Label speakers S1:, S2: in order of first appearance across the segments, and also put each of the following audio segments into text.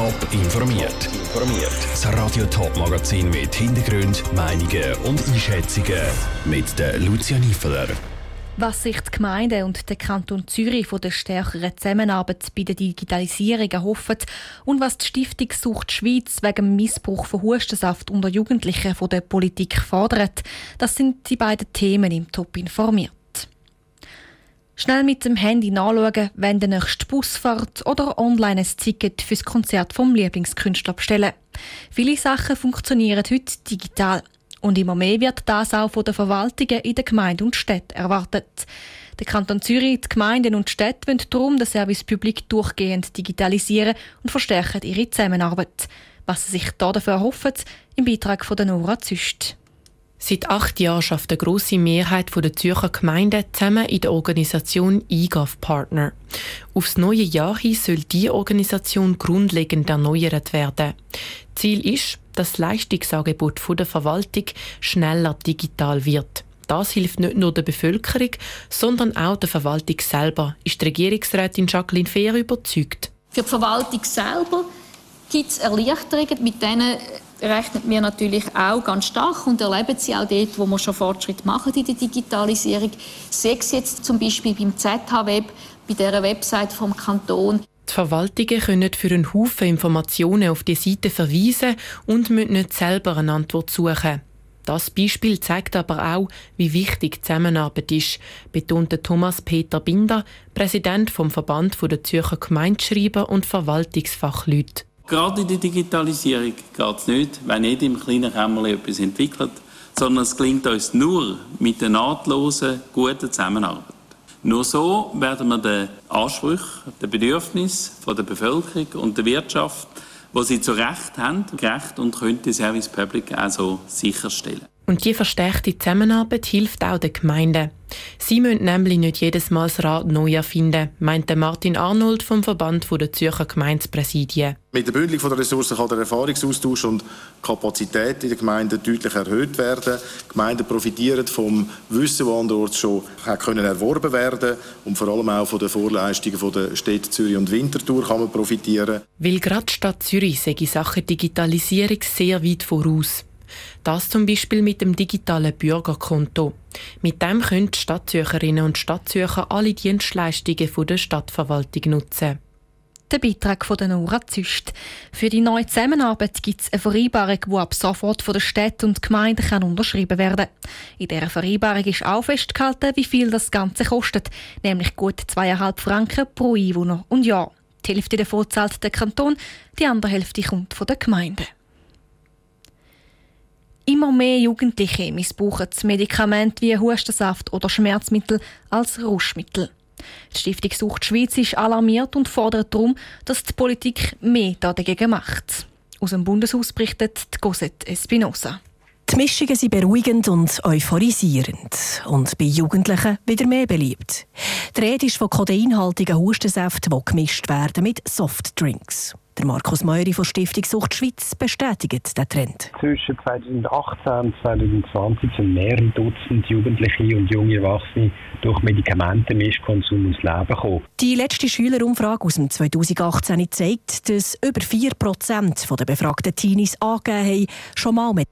S1: Top informiert. Informiert. Das Radio Top Magazin mit Hintergrund, Meinungen und Einschätzungen mit der Lucia Niefeler.
S2: Was sich die Gemeinde und der Kanton Zürich von der stärkeren Zusammenarbeit bei der Digitalisierung erhoffen und was die Stiftung Sucht Schweiz wegen Missbrauch von Hustensaft unter Jugendlichen von der Politik fordert, das sind die beiden Themen im Top informiert. Schnell mit dem Handy nachschauen, wenn der nächste Bus fährt oder online ein Ticket fürs Konzert vom Lieblingskünstler bestellen. Viele Sachen funktionieren heute digital. Und immer mehr wird das auch von den Verwaltungen in den Gemeinden und Städten erwartet. Der Kanton Zürich, die Gemeinden und Städte wollen darum den Service Public durchgehend digitalisieren und verstärken ihre Zusammenarbeit. Was sie sich dafür erhoffen, im Beitrag von Nora Züst.
S3: Seit acht Jahren schafft eine grosse Mehrheit der Zürcher Gemeinden zusammen in der Organisation eGov Partner. Aufs neue Jahr hin soll diese Organisation grundlegend erneuert werden. Ziel ist, dass das Leistungsangebot der Verwaltung schneller digital wird. Das hilft nicht nur der Bevölkerung, sondern auch der Verwaltung selber, ist die Regierungsrätin Jacqueline Fehr überzeugt.
S4: Für die Verwaltung selber gibt es Erleichterungen, mit denen rechnen wir natürlich auch ganz stark und erleben sie auch dort, wo wir schon Fortschritte machen in der Digitalisierung. Sechs jetzt zum Beispiel beim ZH-Web, bei der Website vom Kanton.
S3: Die Verwaltungen können für einen Haufen Informationen auf die Seite verweisen und müssen nicht selber eine Antwort suchen. Das Beispiel zeigt aber auch, wie wichtig Zusammenarbeit ist, betonte Thomas Peter Binder, Präsident vom Verband der Zürcher Gemeindeschreiber und Verwaltungsfachleute.
S5: Gerade in der Digitalisierung geht es nicht, wenn jeder im kleinen Kämmerlein etwas entwickelt, sondern es gelingt uns nur mit der nahtlosen, guten Zusammenarbeit. Nur so werden wir den Ansprüchen, den Bedürfnissen der Bevölkerung und der Wirtschaft, wo sie zu Recht haben, gerecht und können die Service Public also sicherstellen.
S3: Und die verstärkte Zusammenarbeit hilft auch den Gemeinden. Sie müssen nämlich nicht jedes Mal das Rad neu erfinden, meinte Martin Arnold vom Verband der Zürcher Gemeindepräsidien.
S6: Mit der Bündelung der Ressourcen kann der Erfahrungsaustausch und Kapazität in den Gemeinden deutlich erhöht werden. Die Gemeinden profitieren vom Wissen, das anderorts schon können erworben werden und vor allem auch von den Vorleistungen der Städte Zürich und Winterthur kann man profitieren.
S3: Weil gerade die Stadt Zürich sei in Sachen Digitalisierung sehr weit voraus. Das zum Beispiel mit dem digitalen Bürgerkonto. Mit dem können die Stadtzürcherinnen und Stadtzürcher alle Dienstleistungen der Stadtverwaltung nutzen.
S2: Der Beitrag von Nora Züst. Für die neue Zusammenarbeit gibt es eine Vereinbarung, die ab sofort von der Stadt und Gemeinden kann unterschrieben werden In dieser Vereinbarung ist auch festgehalten, wie viel das Ganze kostet, nämlich gut 2,5 Franken pro Einwohner und Jahr. Die Hälfte davon zahlt der Kanton, die andere Hälfte kommt von der Gemeinde. Immer mehr Jugendliche missbrauchen Medikamente wie Hustensaft oder Schmerzmittel als Rauschmittel. Die Stiftung Sucht Schweiz ist alarmiert und fordert darum, dass die Politik mehr dagegen macht. Aus dem Bundeshaus berichtet Cosette Espinosa.
S7: Die Mischungen sind beruhigend und euphorisierend und bei Jugendlichen wieder mehr beliebt. Die Rede ist von kodeinhaltigen Hustensäften, die gemischt werden mit Softdrinks. Der Markus Meury von Stiftung Sucht Schweiz bestätigt den Trend.
S8: Zwischen 2018 und 2020 sind mehrere Dutzend Jugendliche und junge Erwachsene durch Medikamentenmischkonsum ums Leben gekommen.
S7: Die letzte Schülerumfrage aus dem 2018 zeigt, dass über 4% der befragten Teenies angegeben haben, schon mal mit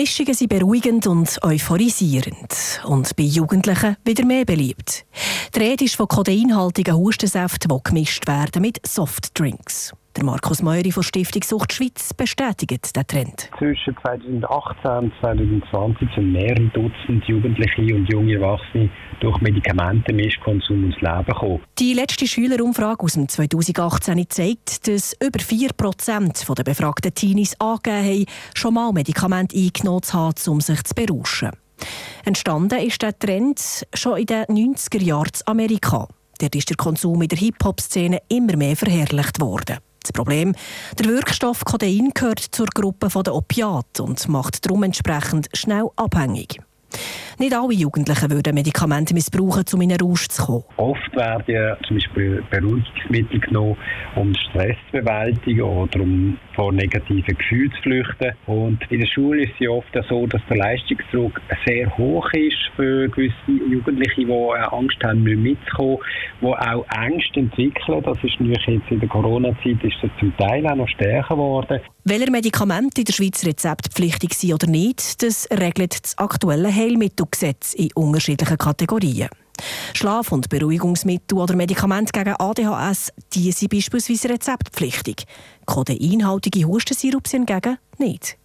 S7: Mischungen sind beruhigend und euphorisierend und bei Jugendlichen wieder mehr beliebt. Die Rede ist von kodeinhaltigen Hustensäften, die gemischt werden mit Softdrinks. Der Markus Meury von Stiftung Sucht Schweiz bestätigt den Trend.
S8: Zwischen 2018 und 2020 sind mehrere Dutzend Jugendliche und junge Erwachsene durch Medikamentenmischkonsum ums Leben gekommen.
S7: Die letzte Schülerumfrage aus dem 2018 zeigt, dass über 4% der befragten Teenies angegeben haben, schon mal Medikamente eingenommen zu haben, um sich zu berauschen. Entstanden ist der Trend schon in den 90er Jahren in Amerika. Dort ist der Konsum in der Hip-Hop-Szene immer mehr verherrlicht worden. Das Problem, der Wirkstoff Codein gehört zur Gruppe der Opiate und macht darum entsprechend schnell abhängig. Nicht alle Jugendlichen würden Medikamente missbrauchen, um in einen Rausch zu kommen.
S8: Oft werden ja zum Beispiel Beruhigungsmittel genommen, um Stress zu bewältigen oder um vor negativen Gefühlen zu flüchten. Und in der Schule ist es ja oft so, dass der Leistungsdruck sehr hoch ist für gewisse Jugendliche, die Angst haben, nicht mitzukommen, die auch Ängste entwickeln. Das ist natürlich jetzt in der Corona-Zeit ist das zum Teil auch noch stärker geworden.
S7: Welche Medikamente in der Schweiz rezeptpflichtig sind oder nicht, das regelt das aktuelle Heilmittelgesetz in unterschiedlichen Kategorien. Schlaf- und Beruhigungsmittel oder Medikamente gegen ADHS, die sind beispielsweise rezeptpflichtig. Kodeinhaltige Hustensirup hingegen nicht.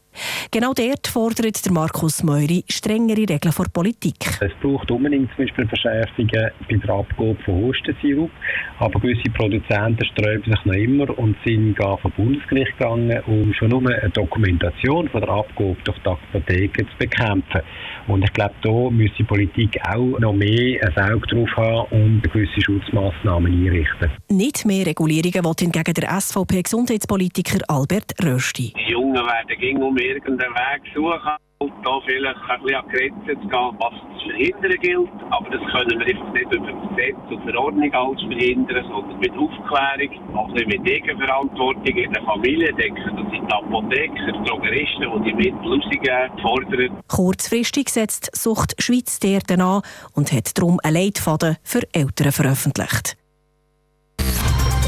S7: Genau dort fordert der Markus Meuri strengere Regeln vor Politik.
S8: Es braucht unbedingt zum Beispiel Verschärfungen bei der Abgabe von Hustensirup, aber gewisse Produzenten sträuben sich noch immer und sind gar vom Bundesgericht gegangen, um schon nur eine Dokumentation von der Abgabe durch die Apotheken zu bekämpfen. Und ich glaube, da müsste die Politik auch noch mehr ein Auge drauf haben und gewisse Schutzmaßnahmen einrichten.
S7: Nicht mehr Regulierungen will hingegen der SVP-Gesundheitspolitiker Albert Rösti.
S9: Die Jungen werden gegen um irgendeinen Weg suchen und da vielleicht ein bisschen an Grenzen zu gehen, was zu verhindern gilt. Aber das können wir einfach nicht über Gesetz und Verordnung alles verhindern, sondern mit Aufklärung, auch mit Eigenverantwortung in der Familie. Ich denke, das sind die Apotheker, Drogeristen, die die Mittel rausgeben, fordern.
S7: Kurzfristig setzt Sucht Schweiz dort an und hat darum einen Leitfaden für Eltern veröffentlicht.